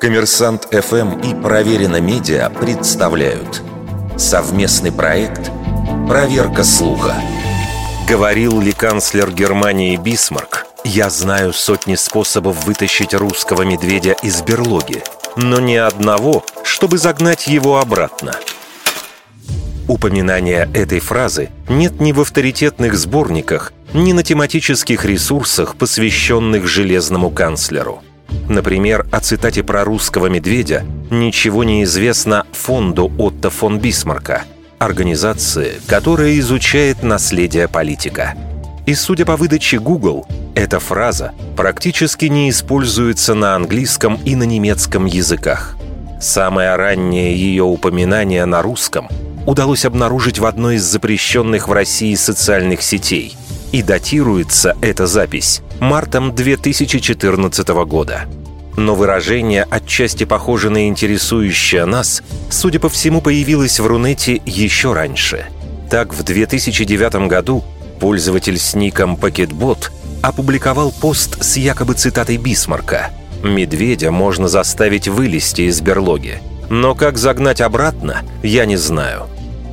Коммерсант ФМ и Проверено Медиа представляют совместный проект «Проверка слуха». Говорил ли канцлер Германии Бисмарк, «Я знаю сотни способов вытащить русского медведя из берлоги, но ни одного, чтобы загнать его обратно». Упоминания этой фразы нет ни в авторитетных сборниках, ни на тематических ресурсах, посвященных железному канцлеру – Например, о цитате про русского медведя ничего не известно фонду Отто фон Бисмарка, организации, которая изучает наследие политика. И судя по выдаче Google, эта фраза практически не используется на английском и на немецком языках. Самое раннее ее упоминание на русском удалось обнаружить в одной из запрещенных в России социальных сетей. И датируется эта запись мартом 2014 года. Но выражение, отчасти похоже на интересующее нас, судя по всему, появилось в Рунете еще раньше. Так, в 2009 году пользователь с ником Пакетбот опубликовал пост с якобы цитатой Бисмарка «Медведя можно заставить вылезти из берлоги, но как загнать обратно, я не знаю».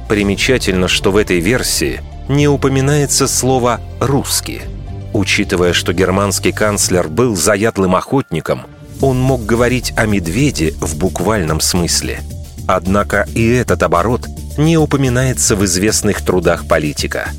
Примечательно, что в этой версии не упоминается слово «русский». Учитывая, что германский канцлер был заядлым охотником, он мог говорить о медведе в буквальном смысле. Однако и этот оборот не упоминается в известных трудах политика.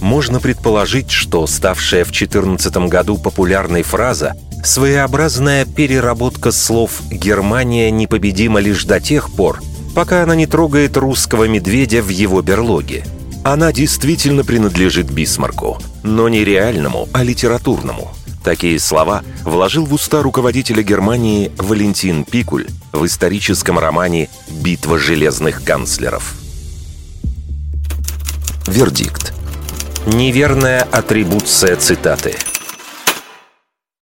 Можно предположить, что ставшая в 14 году популярной фраза – своеобразная переработка слов «Германия непобедима лишь до тех пор», пока она не трогает русского медведя в его берлоге – она действительно принадлежит Бисмарку, но не реальному, а литературному. Такие слова вложил в уста руководителя Германии Валентин Пикуль в историческом романе «Битва железных канцлеров». Вердикт. Неверная атрибуция цитаты –